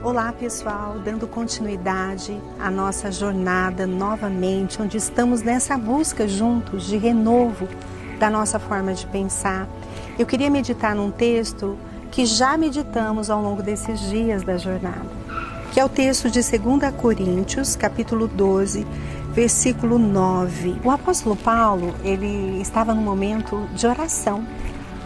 Olá pessoal, dando continuidade à nossa jornada novamente, onde estamos nessa busca juntos de renovo da nossa forma de pensar. Eu queria meditar num texto que já meditamos ao longo desses dias da jornada, que é o texto de 2 Coríntios, capítulo 12, versículo 9. O apóstolo Paulo, ele estava num momento de oração,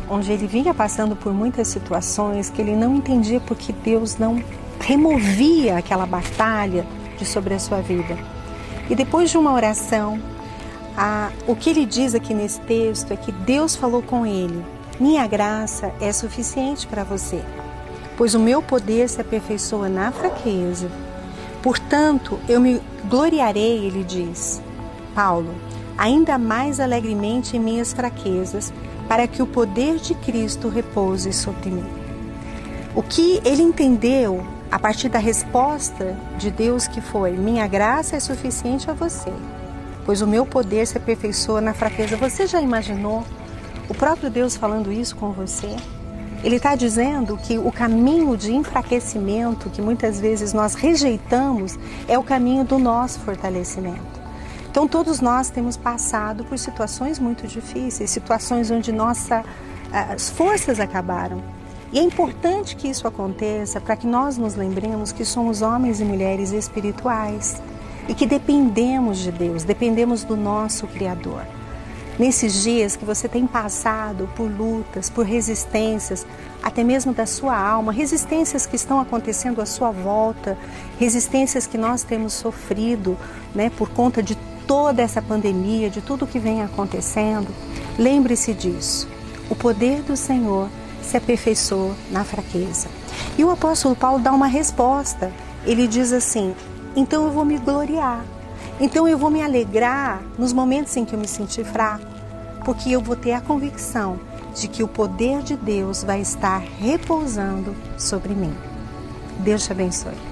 onde ele vinha passando por muitas situações que ele não entendia porque Deus não removia aquela batalha de sobre a sua vida. E depois de uma oração, a, o que ele diz aqui nesse texto é que Deus falou com ele: Minha graça é suficiente para você, pois o meu poder se aperfeiçoa na fraqueza. Portanto, eu me gloriarei, ele diz, Paulo, ainda mais alegremente em minhas fraquezas, para que o poder de Cristo repouse sobre mim. O que ele entendeu a partir da resposta de Deus que foi: Minha graça é suficiente a você, pois o meu poder se aperfeiçoa na fraqueza. Você já imaginou o próprio Deus falando isso com você? Ele está dizendo que o caminho de enfraquecimento que muitas vezes nós rejeitamos é o caminho do nosso fortalecimento. Então, todos nós temos passado por situações muito difíceis, situações onde nossas forças acabaram. E é importante que isso aconteça para que nós nos lembremos que somos homens e mulheres espirituais e que dependemos de Deus, dependemos do nosso Criador. Nesses dias que você tem passado por lutas, por resistências, até mesmo da sua alma, resistências que estão acontecendo à sua volta, resistências que nós temos sofrido, né, por conta de toda essa pandemia, de tudo que vem acontecendo, lembre-se disso. O poder do Senhor se aperfeiçoa na fraqueza. E o apóstolo Paulo dá uma resposta. Ele diz assim: então eu vou me gloriar. Então eu vou me alegrar nos momentos em que eu me sentir fraco, porque eu vou ter a convicção de que o poder de Deus vai estar repousando sobre mim. Deus te abençoe.